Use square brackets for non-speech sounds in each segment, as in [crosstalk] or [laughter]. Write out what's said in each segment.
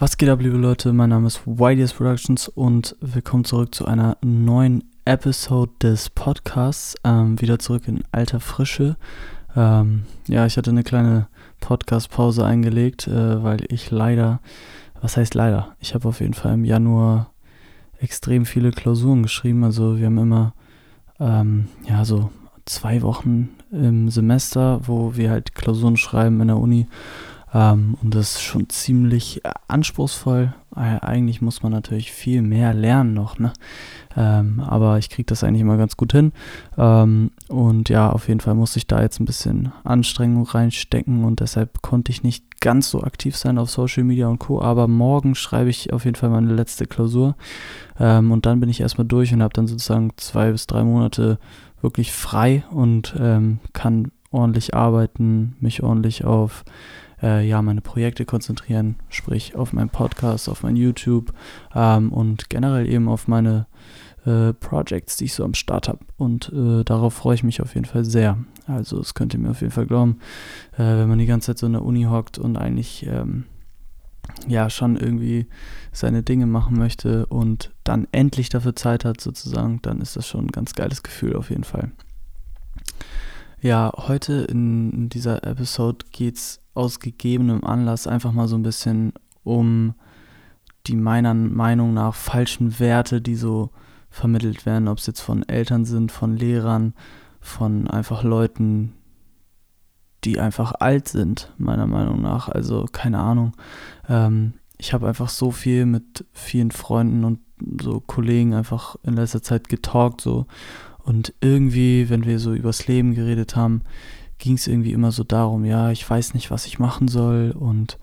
Was geht ab, liebe Leute? Mein Name ist YDS Productions und willkommen zurück zu einer neuen Episode des Podcasts. Ähm, wieder zurück in alter Frische. Ähm, ja, ich hatte eine kleine Podcast-Pause eingelegt, äh, weil ich leider, was heißt leider? Ich habe auf jeden Fall im Januar extrem viele Klausuren geschrieben. Also wir haben immer, ähm, ja, so zwei Wochen im Semester, wo wir halt Klausuren schreiben in der Uni. Ähm, und das ist schon ziemlich äh, anspruchsvoll. Eigentlich muss man natürlich viel mehr lernen noch, ne? Ähm, aber ich kriege das eigentlich immer ganz gut hin. Ähm, und ja, auf jeden Fall musste ich da jetzt ein bisschen Anstrengung reinstecken und deshalb konnte ich nicht ganz so aktiv sein auf Social Media und Co. Aber morgen schreibe ich auf jeden Fall meine letzte Klausur. Ähm, und dann bin ich erstmal durch und habe dann sozusagen zwei bis drei Monate wirklich frei und ähm, kann ordentlich arbeiten, mich ordentlich auf äh, ja, meine Projekte konzentrieren, sprich auf meinen Podcast, auf mein YouTube ähm, und generell eben auf meine äh, Projects, die ich so am Start habe. Und äh, darauf freue ich mich auf jeden Fall sehr. Also das könnt ihr mir auf jeden Fall glauben, äh, wenn man die ganze Zeit so in der Uni hockt und eigentlich ähm, ja schon irgendwie seine Dinge machen möchte und dann endlich dafür Zeit hat sozusagen, dann ist das schon ein ganz geiles Gefühl auf jeden Fall. Ja, heute in dieser Episode geht es aus gegebenem Anlass einfach mal so ein bisschen um die meiner Meinung nach falschen Werte, die so vermittelt werden, ob es jetzt von Eltern sind, von Lehrern, von einfach Leuten, die einfach alt sind, meiner Meinung nach. Also keine Ahnung. Ähm, ich habe einfach so viel mit vielen Freunden und so Kollegen einfach in letzter Zeit getalkt so und irgendwie, wenn wir so übers Leben geredet haben, ging es irgendwie immer so darum, ja, ich weiß nicht, was ich machen soll und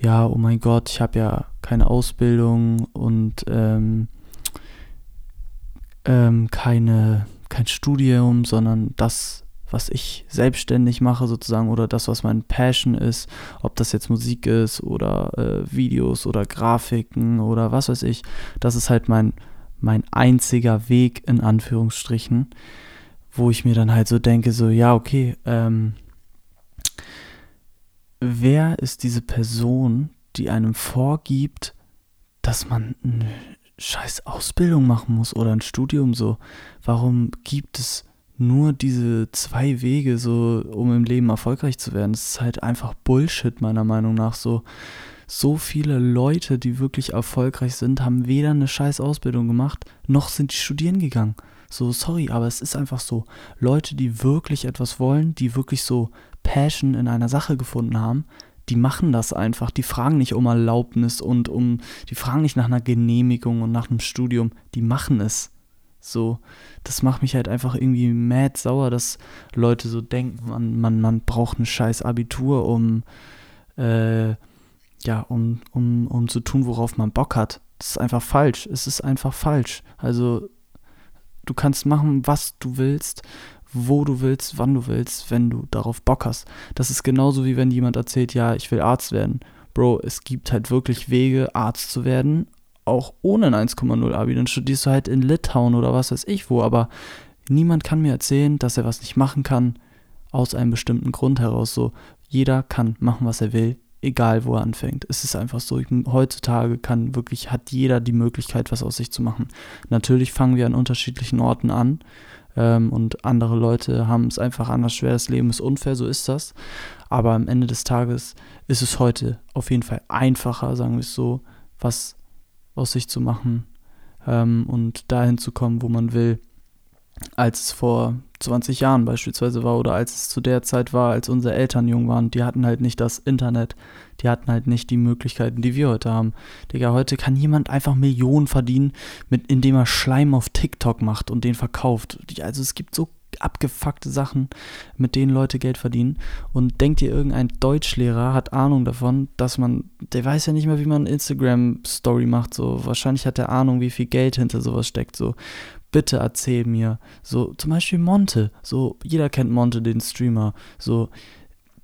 ja, oh mein Gott, ich habe ja keine Ausbildung und ähm, ähm, keine, kein Studium, sondern das, was ich selbstständig mache sozusagen oder das, was mein Passion ist, ob das jetzt Musik ist oder äh, Videos oder Grafiken oder was weiß ich, das ist halt mein mein einziger Weg in Anführungsstrichen, wo ich mir dann halt so denke, so ja, okay, ähm, wer ist diese Person, die einem vorgibt, dass man eine scheiß Ausbildung machen muss oder ein Studium so? Warum gibt es nur diese zwei Wege so, um im Leben erfolgreich zu werden? Das ist halt einfach Bullshit meiner Meinung nach so so viele Leute, die wirklich erfolgreich sind, haben weder eine scheiß Ausbildung gemacht, noch sind die studieren gegangen. So, sorry, aber es ist einfach so. Leute, die wirklich etwas wollen, die wirklich so Passion in einer Sache gefunden haben, die machen das einfach. Die fragen nicht um Erlaubnis und um, die fragen nicht nach einer Genehmigung und nach einem Studium. Die machen es. So, das macht mich halt einfach irgendwie mad sauer, dass Leute so denken, man, man, man braucht ein scheiß Abitur, um, äh, ja, um, um, um zu tun, worauf man Bock hat. Das ist einfach falsch. Es ist einfach falsch. Also, du kannst machen, was du willst, wo du willst, wann du willst, wenn du darauf Bock hast. Das ist genauso wie wenn jemand erzählt, ja, ich will Arzt werden. Bro, es gibt halt wirklich Wege, Arzt zu werden, auch ohne ein 1,0 Abi. Dann studierst du halt in Litauen oder was weiß ich wo, aber niemand kann mir erzählen, dass er was nicht machen kann, aus einem bestimmten Grund heraus. So, jeder kann machen, was er will egal wo er anfängt. Es ist einfach so, heutzutage kann wirklich, hat jeder die Möglichkeit, was aus sich zu machen. Natürlich fangen wir an unterschiedlichen Orten an ähm, und andere Leute haben es einfach anders schwer. Das Leben ist unfair, so ist das. Aber am Ende des Tages ist es heute auf jeden Fall einfacher, sagen wir es so, was aus sich zu machen ähm, und dahin zu kommen, wo man will als es vor 20 Jahren beispielsweise war oder als es zu der Zeit war, als unsere Eltern jung waren. Die hatten halt nicht das Internet, die hatten halt nicht die Möglichkeiten, die wir heute haben. Digga, heute kann jemand einfach Millionen verdienen, mit, indem er Schleim auf TikTok macht und den verkauft. Also es gibt so abgefuckte Sachen, mit denen Leute Geld verdienen. Und denkt ihr, irgendein Deutschlehrer hat Ahnung davon, dass man, der weiß ja nicht mehr, wie man Instagram-Story macht. So, wahrscheinlich hat er Ahnung, wie viel Geld hinter sowas steckt. So, bitte erzähl mir. So, zum Beispiel Monte. So, jeder kennt Monte, den Streamer. So,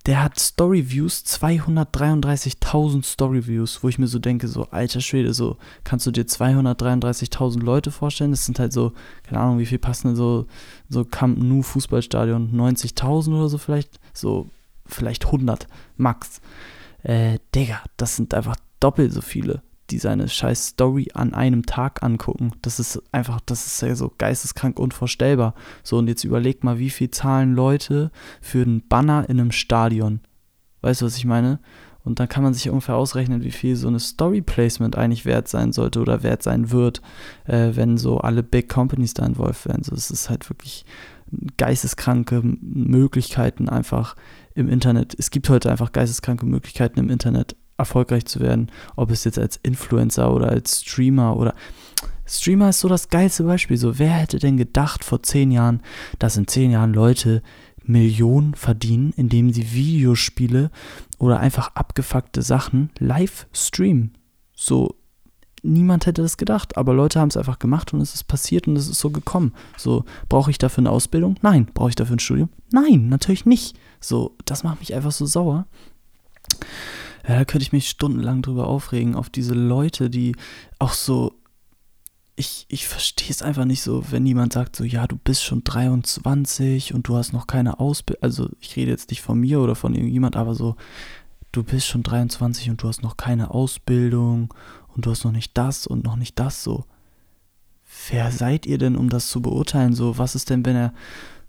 der hat Storyviews, 233.000 Storyviews, wo ich mir so denke, so, alter Schwede, so, kannst du dir 233.000 Leute vorstellen? Das sind halt so, keine Ahnung, wie viel passen so, so Camp Nou Fußballstadion, 90.000 oder so vielleicht, so, vielleicht 100, max. Äh, Digga, das sind einfach doppelt so viele, die seine scheiß Story an einem Tag angucken. Das ist einfach, das ist ja so geisteskrank unvorstellbar. So, und jetzt überleg mal, wie viel zahlen Leute für einen Banner in einem Stadion. Weißt du, was ich meine? Und dann kann man sich ungefähr ausrechnen, wie viel so eine Story Placement eigentlich wert sein sollte oder wert sein wird, äh, wenn so alle Big Companies da involviert werden. So, es ist halt wirklich geisteskranke Möglichkeiten einfach im Internet. Es gibt heute einfach geisteskranke Möglichkeiten im Internet erfolgreich zu werden, ob es jetzt als Influencer oder als Streamer oder Streamer ist so das geilste Beispiel. So, wer hätte denn gedacht vor zehn Jahren, dass in zehn Jahren Leute Millionen verdienen, indem sie Videospiele oder einfach abgefuckte Sachen live streamen? So, niemand hätte das gedacht, aber Leute haben es einfach gemacht und es ist passiert und es ist so gekommen. So, brauche ich dafür eine Ausbildung? Nein. Brauche ich dafür ein Studium? Nein, natürlich nicht. So, das macht mich einfach so sauer. Ja, da könnte ich mich stundenlang drüber aufregen, auf diese Leute, die auch so. Ich, ich verstehe es einfach nicht so, wenn jemand sagt so, ja, du bist schon 23 und du hast noch keine Ausbildung. Also ich rede jetzt nicht von mir oder von irgendjemand, aber so, du bist schon 23 und du hast noch keine Ausbildung und du hast noch nicht das und noch nicht das so. Wer seid ihr denn, um das zu beurteilen? So, was ist denn, wenn er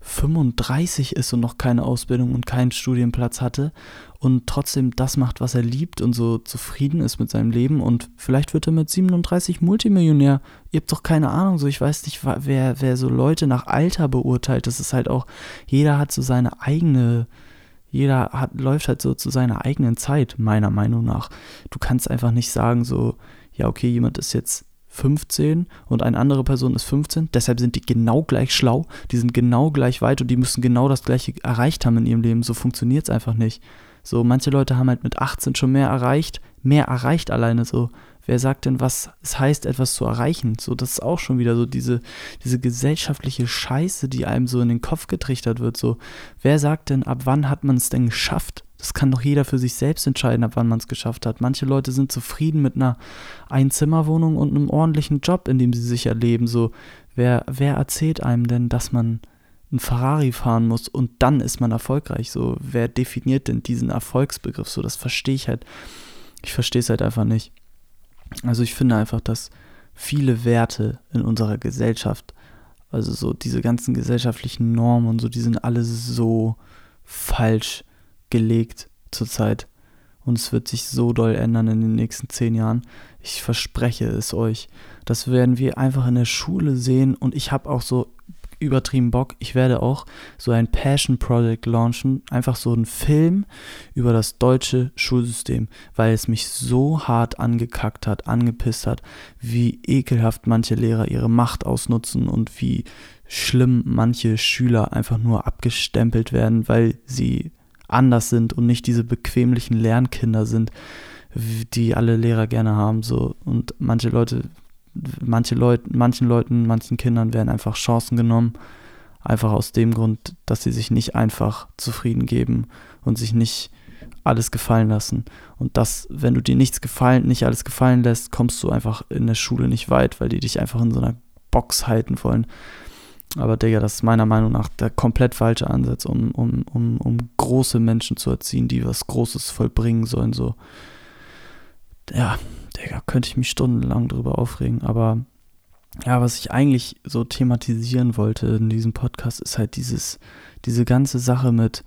35 ist und noch keine Ausbildung und keinen Studienplatz hatte und trotzdem das macht, was er liebt und so zufrieden ist mit seinem Leben und vielleicht wird er mit 37 Multimillionär. Ihr habt doch keine Ahnung, so ich weiß nicht, wer, wer so Leute nach Alter beurteilt. Das ist halt auch, jeder hat so seine eigene jeder hat, läuft halt so zu seiner eigenen Zeit, meiner Meinung nach. Du kannst einfach nicht sagen, so, ja, okay, jemand ist jetzt 15 und eine andere Person ist 15, deshalb sind die genau gleich schlau, die sind genau gleich weit und die müssen genau das gleiche erreicht haben in ihrem Leben. So funktioniert es einfach nicht. So, manche Leute haben halt mit 18 schon mehr erreicht, mehr erreicht alleine so. Wer sagt denn, was es heißt, etwas zu erreichen? So, das ist auch schon wieder so diese, diese gesellschaftliche Scheiße, die einem so in den Kopf getrichtert wird. So, wer sagt denn, ab wann hat man es denn geschafft? Das kann doch jeder für sich selbst entscheiden, ab wann man es geschafft hat. Manche Leute sind zufrieden mit einer Einzimmerwohnung und einem ordentlichen Job, in dem sie sich erleben. So, wer, wer erzählt einem denn, dass man ein Ferrari fahren muss und dann ist man erfolgreich? So, wer definiert denn diesen Erfolgsbegriff? So, das verstehe ich halt. Ich verstehe es halt einfach nicht. Also ich finde einfach, dass viele Werte in unserer Gesellschaft, also so diese ganzen gesellschaftlichen Normen und so, die sind alle so falsch gelegt zurzeit. Und es wird sich so doll ändern in den nächsten zehn Jahren. Ich verspreche es euch. Das werden wir einfach in der Schule sehen. Und ich habe auch so übertrieben Bock. Ich werde auch so ein Passion Project launchen. Einfach so einen Film über das deutsche Schulsystem, weil es mich so hart angekackt hat, angepisst hat, wie ekelhaft manche Lehrer ihre Macht ausnutzen und wie schlimm manche Schüler einfach nur abgestempelt werden, weil sie anders sind und nicht diese bequemlichen Lernkinder sind, die alle Lehrer gerne haben. So. Und manche Leute, manche Leute, manchen Leuten, manchen Kindern werden einfach Chancen genommen. Einfach aus dem Grund, dass sie sich nicht einfach zufrieden geben und sich nicht alles gefallen lassen. Und das, wenn du dir nichts gefallen, nicht alles gefallen lässt, kommst du einfach in der Schule nicht weit, weil die dich einfach in so einer Box halten wollen. Aber Digga, das ist meiner Meinung nach der komplett falsche Ansatz, um, um, um, um große Menschen zu erziehen, die was Großes vollbringen sollen. So, ja, Digga, könnte ich mich stundenlang drüber aufregen. Aber ja, was ich eigentlich so thematisieren wollte in diesem Podcast, ist halt dieses, diese ganze Sache mit,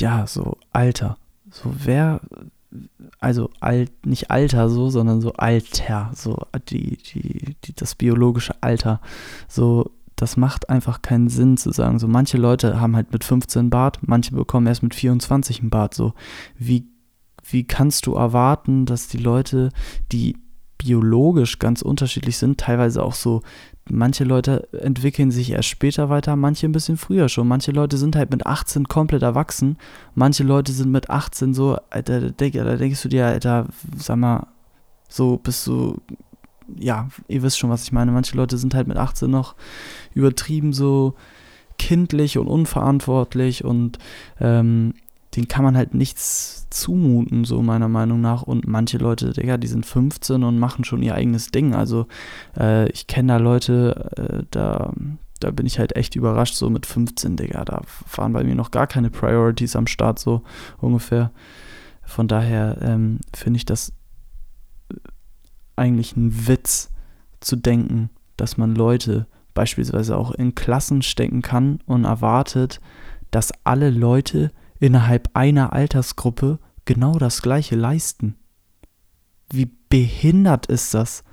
ja, so Alter. So, wer, also alt, nicht Alter so, sondern so Alter, so die, die, die, das biologische Alter. So, das macht einfach keinen Sinn zu sagen. So, manche Leute haben halt mit 15 Bart, manche bekommen erst mit 24 einen Bart. So, wie, wie kannst du erwarten, dass die Leute, die biologisch ganz unterschiedlich sind, teilweise auch so, manche Leute entwickeln sich erst später weiter, manche ein bisschen früher schon. Manche Leute sind halt mit 18 komplett erwachsen, manche Leute sind mit 18 so, Alter, da denkst du dir, Alter, sag mal, so bist du ja, ihr wisst schon, was ich meine. Manche Leute sind halt mit 18 noch übertrieben so kindlich und unverantwortlich und ähm, den kann man halt nichts zumuten, so meiner Meinung nach. Und manche Leute, Digga, die sind 15 und machen schon ihr eigenes Ding. Also äh, ich kenne da Leute, äh, da, da bin ich halt echt überrascht, so mit 15, Digga. Da waren bei mir noch gar keine Priorities am Start, so ungefähr. Von daher ähm, finde ich das eigentlich ein Witz zu denken, dass man Leute beispielsweise auch in Klassen stecken kann und erwartet, dass alle Leute innerhalb einer Altersgruppe genau das gleiche leisten. Wie behindert ist das?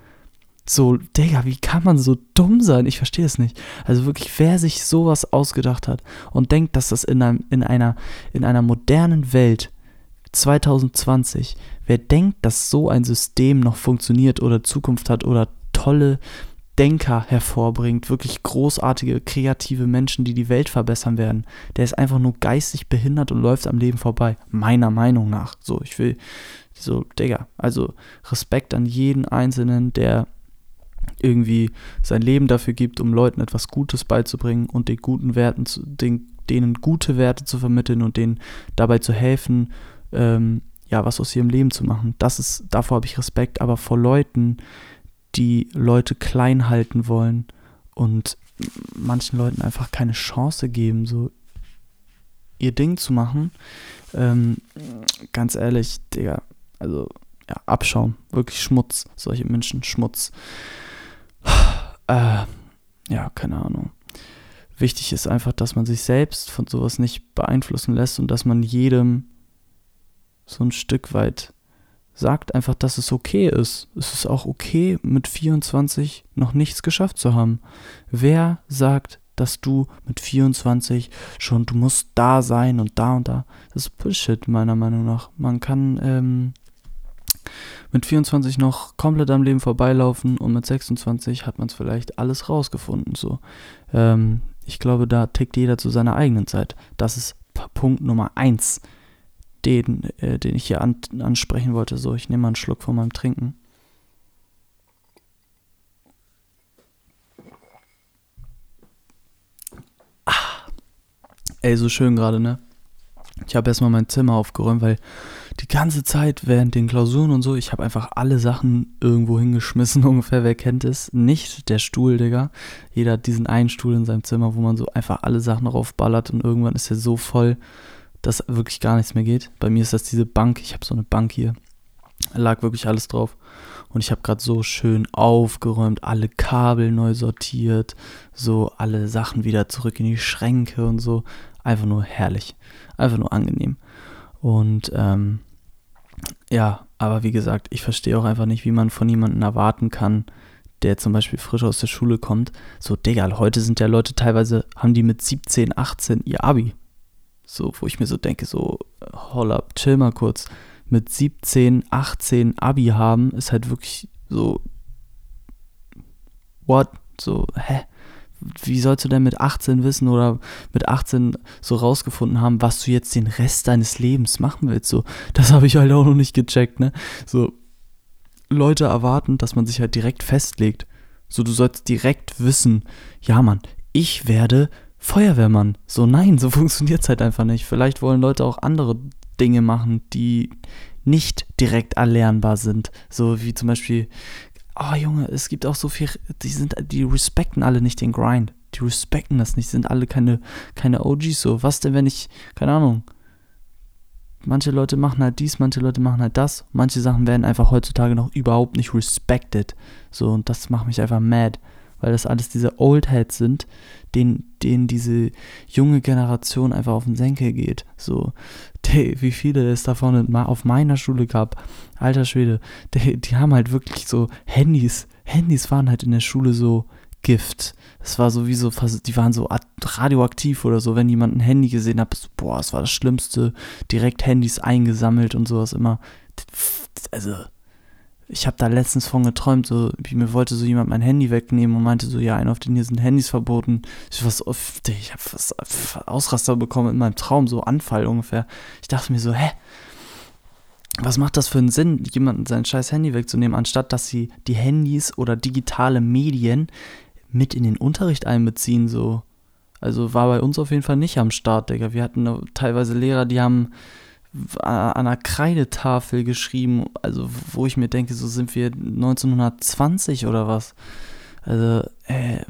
So, Digga, wie kann man so dumm sein? Ich verstehe es nicht. Also wirklich, wer sich sowas ausgedacht hat und denkt, dass das in, einem, in, einer, in einer modernen Welt 2020, wer denkt, dass so ein System noch funktioniert oder Zukunft hat oder tolle Denker hervorbringt, wirklich großartige, kreative Menschen, die die Welt verbessern werden, der ist einfach nur geistig behindert und läuft am Leben vorbei. Meiner Meinung nach. So, ich will, so, Digga, also Respekt an jeden Einzelnen, der irgendwie sein Leben dafür gibt, um Leuten etwas Gutes beizubringen und den guten Werten zu, den, denen gute Werte zu vermitteln und denen dabei zu helfen, ähm, ja, was aus ihrem Leben zu machen. Das ist, davor habe ich Respekt, aber vor Leuten, die Leute klein halten wollen und manchen Leuten einfach keine Chance geben, so ihr Ding zu machen. Ähm, ganz ehrlich, Digga, also ja, Abschaum, wirklich Schmutz, solche Menschen, Schmutz. [sighs] Äh, ja, keine Ahnung. Wichtig ist einfach, dass man sich selbst von sowas nicht beeinflussen lässt und dass man jedem so ein Stück weit sagt einfach, dass es okay ist. Es ist auch okay, mit 24 noch nichts geschafft zu haben. Wer sagt, dass du mit 24 schon, du musst da sein und da und da? Das ist Bullshit, meiner Meinung nach. Man kann ähm, mit 24 noch komplett am Leben vorbeilaufen und mit 26 hat man es vielleicht alles rausgefunden. So. Ähm, ich glaube, da tickt jeder zu seiner eigenen Zeit. Das ist Punkt Nummer 1 den, äh, den ich hier an, ansprechen wollte. So, ich nehme mal einen Schluck von meinem Trinken. Ah, ey, so schön gerade, ne? Ich habe erstmal mein Zimmer aufgeräumt, weil die ganze Zeit während den Klausuren und so, ich habe einfach alle Sachen irgendwo hingeschmissen, [laughs] ungefähr. Wer kennt es? Nicht der Stuhl, Digga. Jeder hat diesen einen Stuhl in seinem Zimmer, wo man so einfach alle Sachen raufballert und irgendwann ist er so voll, dass wirklich gar nichts mehr geht. Bei mir ist das diese Bank. Ich habe so eine Bank hier. Da lag wirklich alles drauf. Und ich habe gerade so schön aufgeräumt, alle Kabel neu sortiert, so alle Sachen wieder zurück in die Schränke und so. Einfach nur herrlich. Einfach nur angenehm. Und ähm, ja, aber wie gesagt, ich verstehe auch einfach nicht, wie man von jemandem erwarten kann, der zum Beispiel frisch aus der Schule kommt. So, Digga, heute sind ja Leute teilweise, haben die mit 17, 18 ihr Abi. So, wo ich mir so denke, so, hold up, chill mal kurz. Mit 17, 18 Abi haben ist halt wirklich so, what? So, hä? Wie sollst du denn mit 18 wissen oder mit 18 so rausgefunden haben, was du jetzt den Rest deines Lebens machen willst? So, das habe ich halt auch noch nicht gecheckt, ne? So, Leute erwarten, dass man sich halt direkt festlegt. So, du sollst direkt wissen, ja, Mann, ich werde Feuerwehrmann. So, nein, so [laughs] funktioniert es halt einfach nicht. Vielleicht wollen Leute auch andere Dinge machen, die nicht direkt erlernbar sind. So wie zum Beispiel, oh Junge, es gibt auch so viel, die sind, die respekten alle nicht den Grind. Die respekten das nicht, sind alle keine, keine OGs so. Was denn, wenn ich, keine Ahnung, manche Leute machen halt dies, manche Leute machen halt das. Manche Sachen werden einfach heutzutage noch überhaupt nicht respected. So, und das macht mich einfach mad weil das alles diese Old Heads sind, denen, denen diese junge Generation einfach auf den Senkel geht. So, [laughs] die, wie viele es davon auf meiner Schule gab, alter Schwede, die, die haben halt wirklich so Handys, Handys waren halt in der Schule so Gift. Es war sowieso, die waren so radioaktiv oder so. Wenn jemand ein Handy gesehen hat, so, boah, das war das Schlimmste. Direkt Handys eingesammelt und sowas immer. Also, ich habe da letztens von geträumt, so, wie mir wollte so jemand mein Handy wegnehmen und meinte so, ja, ein auf den hier sind Handys verboten. Ich, was, ich habe was Ausraster bekommen in meinem Traum, so Anfall ungefähr. Ich dachte mir so, hä? Was macht das für einen Sinn, jemanden sein scheiß Handy wegzunehmen, anstatt dass sie die Handys oder digitale Medien mit in den Unterricht einbeziehen, so. Also war bei uns auf jeden Fall nicht am Start, Digga. Wir hatten teilweise Lehrer, die haben an einer Kreidetafel geschrieben, also wo ich mir denke, so sind wir 1920 oder was. Also, äh,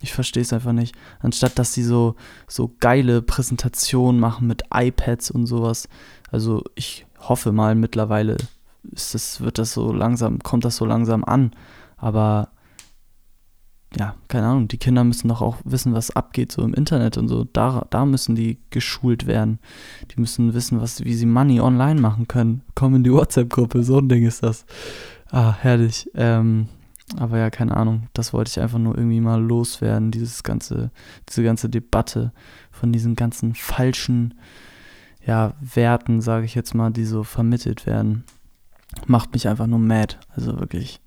ich verstehe es einfach nicht. Anstatt dass sie so, so geile Präsentationen machen mit iPads und sowas. Also ich hoffe mal mittlerweile ist das, wird das so langsam, kommt das so langsam an. Aber ja, keine Ahnung, die Kinder müssen doch auch wissen, was abgeht so im Internet und so. Da, da müssen die geschult werden. Die müssen wissen, was, wie sie Money online machen können. Komm in die WhatsApp-Gruppe, so ein Ding ist das. Ah, herrlich. Ähm, aber ja, keine Ahnung. Das wollte ich einfach nur irgendwie mal loswerden, dieses ganze, diese ganze Debatte von diesen ganzen falschen, ja, Werten, sage ich jetzt mal, die so vermittelt werden. Macht mich einfach nur mad. Also wirklich.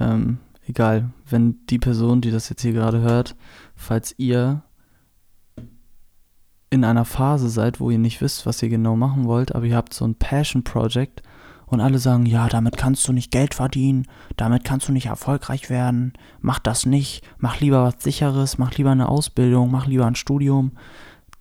Ähm, egal, wenn die Person, die das jetzt hier gerade hört, falls ihr in einer Phase seid, wo ihr nicht wisst, was ihr genau machen wollt, aber ihr habt so ein Passion Project und alle sagen, ja, damit kannst du nicht Geld verdienen, damit kannst du nicht erfolgreich werden, mach das nicht, mach lieber was sicheres, mach lieber eine Ausbildung, mach lieber ein Studium.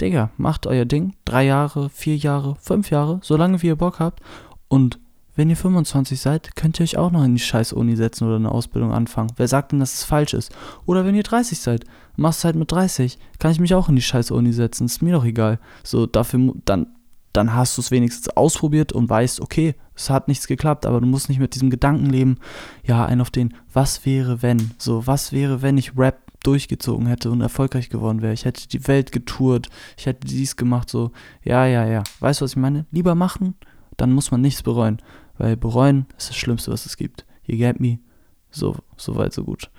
Digga, macht euer Ding, drei Jahre, vier Jahre, fünf Jahre, solange wie ihr Bock habt und wenn ihr 25 seid, könnt ihr euch auch noch in die scheiß Uni setzen oder eine Ausbildung anfangen. Wer sagt denn, dass es falsch ist? Oder wenn ihr 30 seid, machst halt mit 30, kann ich mich auch in die scheiß Uni setzen, ist mir doch egal. So, dafür, dann, dann hast du es wenigstens ausprobiert und weißt, okay, es hat nichts geklappt, aber du musst nicht mit diesem Gedanken leben, ja, ein auf den, was wäre wenn? So, was wäre, wenn ich Rap durchgezogen hätte und erfolgreich geworden wäre? Ich hätte die Welt getourt, ich hätte dies gemacht, so, ja, ja, ja. Weißt du, was ich meine? Lieber machen, dann muss man nichts bereuen. Weil bereuen ist das Schlimmste, was es gibt. You get me? So, so weit, so gut.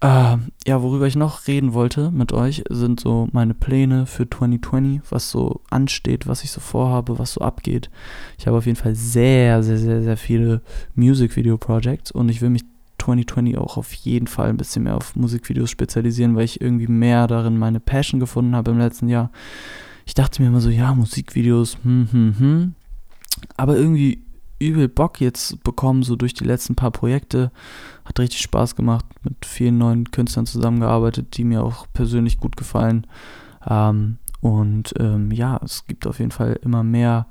Äh, ja, worüber ich noch reden wollte mit euch, sind so meine Pläne für 2020, was so ansteht, was ich so vorhabe, was so abgeht. Ich habe auf jeden Fall sehr, sehr, sehr, sehr viele Music-Video-Projects und ich will mich 2020 auch auf jeden Fall ein bisschen mehr auf Musikvideos spezialisieren, weil ich irgendwie mehr darin meine Passion gefunden habe im letzten Jahr. Ich dachte mir immer so, ja, Musikvideos, hm, hm, hm. Aber irgendwie übel Bock jetzt bekommen, so durch die letzten paar Projekte. Hat richtig Spaß gemacht, mit vielen neuen Künstlern zusammengearbeitet, die mir auch persönlich gut gefallen. Ähm, und ähm, ja, es gibt auf jeden Fall immer mehr,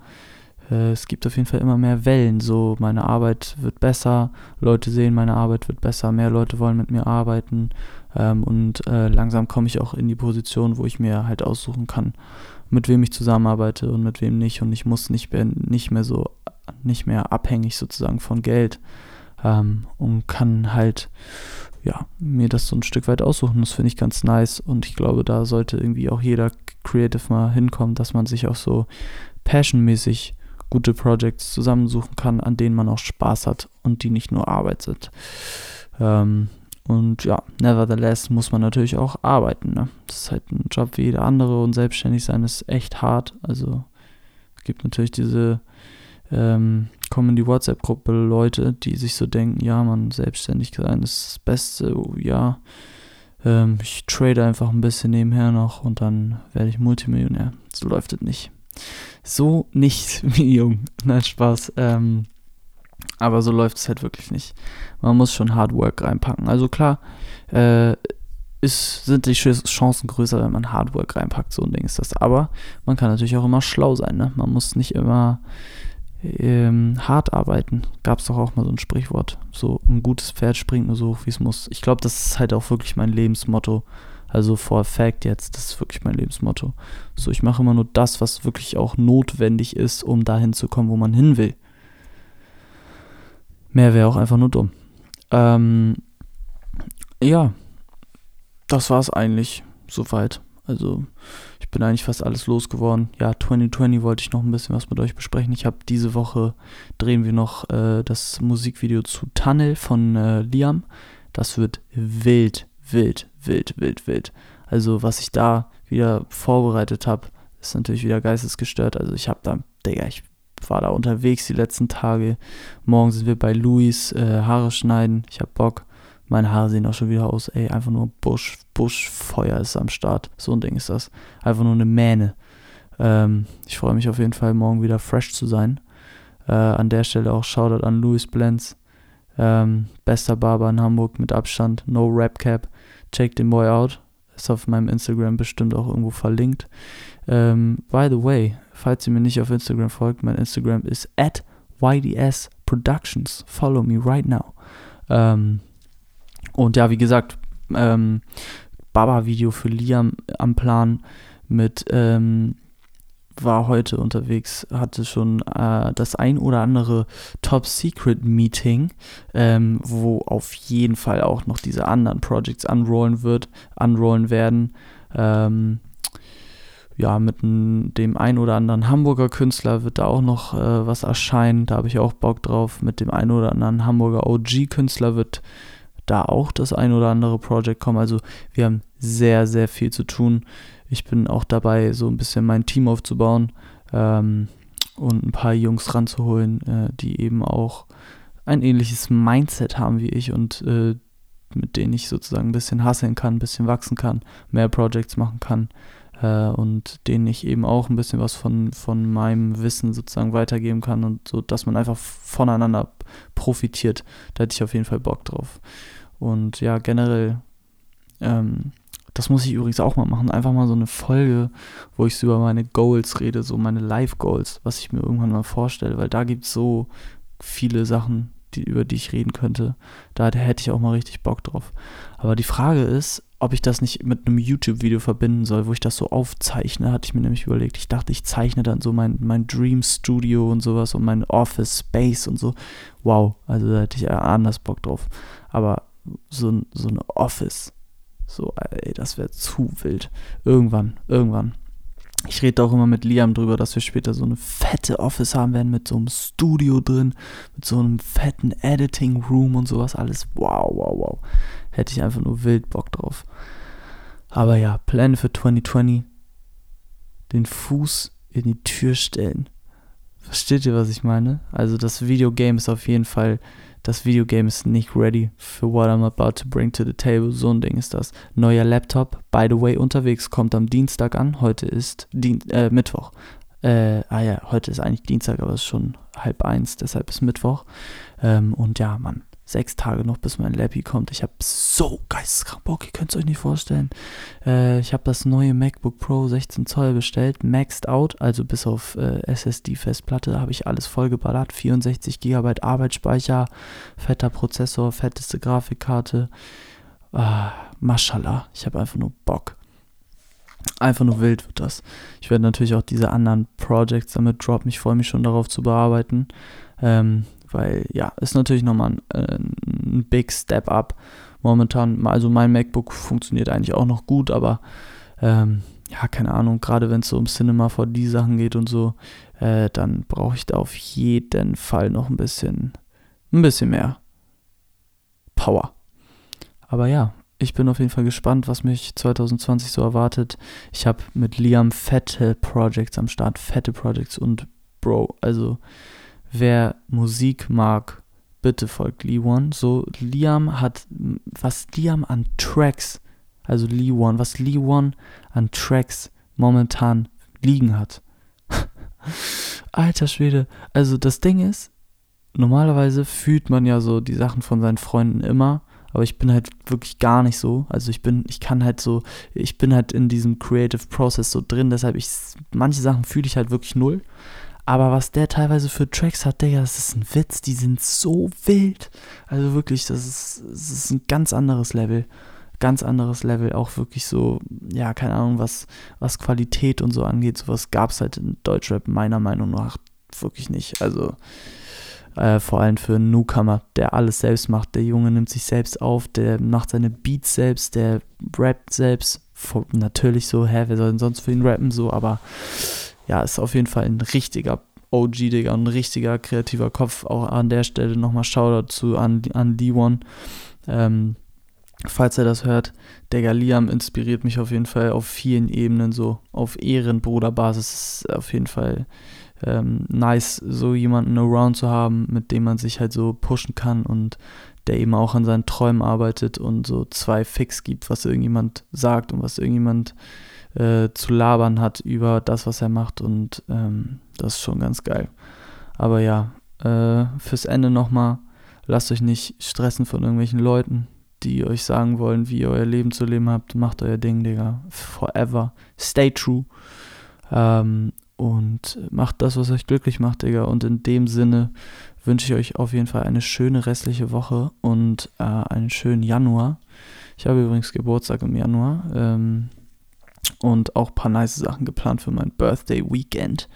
äh, es gibt auf jeden Fall immer mehr Wellen. So, meine Arbeit wird besser, Leute sehen, meine Arbeit wird besser, mehr Leute wollen mit mir arbeiten. Ähm, und äh, langsam komme ich auch in die Position, wo ich mir halt aussuchen kann, mit wem ich zusammenarbeite und mit wem nicht. Und ich muss nicht mehr, nicht mehr so nicht mehr abhängig sozusagen von Geld ähm, und kann halt ja, mir das so ein Stück weit aussuchen. Das finde ich ganz nice und ich glaube, da sollte irgendwie auch jeder Creative mal hinkommen, dass man sich auch so passionmäßig gute Projects zusammensuchen kann, an denen man auch Spaß hat und die nicht nur Arbeit sind. Ähm, und ja, nevertheless muss man natürlich auch arbeiten. Ne? Das ist halt ein Job wie jeder andere und selbstständig sein ist echt hart. Also es gibt natürlich diese ähm, kommen in die WhatsApp-Gruppe Leute, die sich so denken, ja, man, selbstständig sein ist das Beste, oh, ja. Ähm, ich trade einfach ein bisschen nebenher noch und dann werde ich Multimillionär. So läuft es nicht. So nicht, [laughs] wie jung. Nein, Spaß. Ähm, aber so läuft es halt wirklich nicht. Man muss schon Hard Work reinpacken. Also klar, äh, ist, sind die Chancen größer, wenn man Hard Work reinpackt. So ein Ding ist das. Aber man kann natürlich auch immer schlau sein. Ne? Man muss nicht immer ähm, hart arbeiten. Gab es doch auch mal so ein Sprichwort. So ein gutes Pferd springt nur so hoch, wie es muss. Ich glaube, das ist halt auch wirklich mein Lebensmotto. Also for a fact jetzt, das ist wirklich mein Lebensmotto. So, ich mache immer nur das, was wirklich auch notwendig ist, um dahin zu kommen, wo man hin will. Mehr wäre auch einfach nur dumm. Ähm, ja, das war es eigentlich soweit. Also ich bin eigentlich fast alles losgeworden. Ja, 2020 wollte ich noch ein bisschen was mit euch besprechen. Ich habe diese Woche drehen wir noch äh, das Musikvideo zu Tunnel von äh, Liam. Das wird wild, wild, wild, wild, wild. Also was ich da wieder vorbereitet habe, ist natürlich wieder geistesgestört. Also ich habe da, Digga, ich war da unterwegs die letzten Tage. Morgen sind wir bei Luis äh, Haare schneiden. Ich habe Bock. Meine Haare sehen auch schon wieder aus, ey, einfach nur Busch, Buschfeuer ist am Start. So ein Ding ist das. Einfach nur eine Mähne. Ähm, ich freue mich auf jeden Fall, morgen wieder fresh zu sein. Äh, an der Stelle auch Shoutout an Louis Blends. Ähm, bester Barber in Hamburg mit Abstand. No Rap Cap. Check den Boy out. Ist auf meinem Instagram bestimmt auch irgendwo verlinkt. Ähm, by the way, falls ihr mir nicht auf Instagram folgt, mein Instagram ist at YDS Productions. Follow me right now. Ähm, und ja, wie gesagt, ähm, Baba-Video für Liam am Plan mit ähm, war heute unterwegs, hatte schon äh, das ein oder andere Top-Secret-Meeting, ähm, wo auf jeden Fall auch noch diese anderen Projects unrollen wird, unrollen werden. Ähm, ja, mit dem ein oder anderen Hamburger Künstler wird da auch noch äh, was erscheinen. Da habe ich auch Bock drauf. Mit dem ein oder anderen Hamburger OG-Künstler wird da auch das ein oder andere Project kommen. Also wir haben sehr, sehr viel zu tun. Ich bin auch dabei, so ein bisschen mein Team aufzubauen ähm, und ein paar Jungs ranzuholen, äh, die eben auch ein ähnliches Mindset haben wie ich und äh, mit denen ich sozusagen ein bisschen hasseln kann, ein bisschen wachsen kann, mehr Projects machen kann äh, und denen ich eben auch ein bisschen was von, von meinem Wissen sozusagen weitergeben kann und so, dass man einfach voneinander profitiert. Da hätte ich auf jeden Fall Bock drauf. Und ja, generell, ähm, das muss ich übrigens auch mal machen, einfach mal so eine Folge, wo ich so über meine Goals rede, so meine Life-Goals, was ich mir irgendwann mal vorstelle, weil da gibt es so viele Sachen, die, über die ich reden könnte. Da hätte ich auch mal richtig Bock drauf. Aber die Frage ist, ob ich das nicht mit einem YouTube-Video verbinden soll, wo ich das so aufzeichne, hatte ich mir nämlich überlegt. Ich dachte, ich zeichne dann so mein, mein Dream Studio und sowas und mein Office Space und so. Wow, also da hätte ich anders Bock drauf. Aber so, so eine Office, so, ey, das wäre zu wild. Irgendwann, irgendwann. Ich rede auch immer mit Liam drüber, dass wir später so eine fette Office haben werden mit so einem Studio drin, mit so einem fetten Editing Room und sowas alles. Wow, wow, wow. Hätte ich einfach nur wild Bock drauf. Aber ja, Pläne für 2020. Den Fuß in die Tür stellen. Versteht ihr, was ich meine? Also das Videogame ist auf jeden Fall das Videogame ist nicht ready for what I'm about to bring to the table. So ein Ding ist das. Neuer Laptop, by the way, unterwegs, kommt am Dienstag an. Heute ist Dien äh, Mittwoch. Äh, ah ja, heute ist eigentlich Dienstag, aber es ist schon halb eins, deshalb ist Mittwoch. Ähm, und ja, Mann, sechs Tage noch, bis mein Lappy kommt. Ich habe so geisteskrank Bock, ihr könnt es euch nicht vorstellen. Äh, ich habe das neue MacBook Pro 16 Zoll bestellt, maxed out, also bis auf äh, SSD-Festplatte habe ich alles vollgeballert. 64 GB Arbeitsspeicher, fetter Prozessor, fetteste Grafikkarte. Ah, Mashallah, ich habe einfach nur Bock. Einfach nur wild wird das. Ich werde natürlich auch diese anderen Projects damit droppen. Ich freue mich schon darauf zu bearbeiten. Ähm, weil ja, ist natürlich nochmal ein, äh, ein Big Step Up. Momentan, also mein MacBook funktioniert eigentlich auch noch gut, aber ähm, ja, keine Ahnung, gerade wenn es so um Cinema 4D Sachen geht und so, äh, dann brauche ich da auf jeden Fall noch ein bisschen, ein bisschen mehr Power. Aber ja, ich bin auf jeden Fall gespannt, was mich 2020 so erwartet. Ich habe mit Liam fette Projects am Start, fette Projects und Bro, also wer Musik mag, bitte folgt Lee One. So, Liam hat, was Liam an Tracks, also Lee One, was Lee One an Tracks momentan liegen hat. [laughs] Alter Schwede. Also das Ding ist, normalerweise fühlt man ja so die Sachen von seinen Freunden immer, aber ich bin halt wirklich gar nicht so. Also ich bin, ich kann halt so, ich bin halt in diesem Creative Process so drin, deshalb ich, manche Sachen fühle ich halt wirklich null. Aber was der teilweise für Tracks hat, Digga, das ist ein Witz. Die sind so wild. Also wirklich, das ist, das ist ein ganz anderes Level. Ganz anderes Level. Auch wirklich so, ja, keine Ahnung, was, was Qualität und so angeht. Sowas gab es halt in Deutschrap meiner Meinung nach wirklich nicht. Also äh, vor allem für einen Newcomer, der alles selbst macht. Der Junge nimmt sich selbst auf, der macht seine Beats selbst, der rappt selbst. Natürlich so, hä, wer soll denn sonst für ihn rappen? So, aber ja, ist auf jeden Fall ein richtiger OG, Digga, ein richtiger kreativer Kopf. Auch an der Stelle nochmal Shoutout zu an, an Lee Ähm, falls er das hört, Digga, Liam inspiriert mich auf jeden Fall auf vielen Ebenen, so auf Ehrenbruderbasis ist auf jeden Fall ähm, nice, so jemanden around zu haben, mit dem man sich halt so pushen kann und der eben auch an seinen Träumen arbeitet und so zwei Fix gibt, was irgendjemand sagt und was irgendjemand äh, zu labern hat über das, was er macht und ähm, das ist schon ganz geil. Aber ja, äh, fürs Ende nochmal, lasst euch nicht stressen von irgendwelchen Leuten, die euch sagen wollen, wie ihr euer Leben zu leben habt. Macht euer Ding, Digga. Forever. Stay true. Ähm, und macht das, was euch glücklich macht, Digga. Und in dem Sinne wünsche ich euch auf jeden Fall eine schöne restliche Woche und äh, einen schönen Januar. Ich habe übrigens Geburtstag im Januar. Ähm, und auch ein paar nice Sachen geplant für mein Birthday Weekend.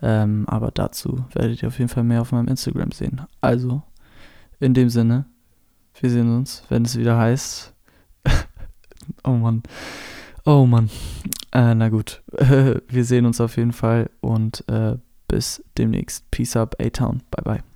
Ähm, aber dazu werdet ihr auf jeden Fall mehr auf meinem Instagram sehen. Also, in dem Sinne, wir sehen uns, wenn es wieder heißt. [laughs] oh Mann. Oh Mann. Äh, na gut. [laughs] wir sehen uns auf jeden Fall und äh, bis demnächst. Peace up, A-Town. Bye bye.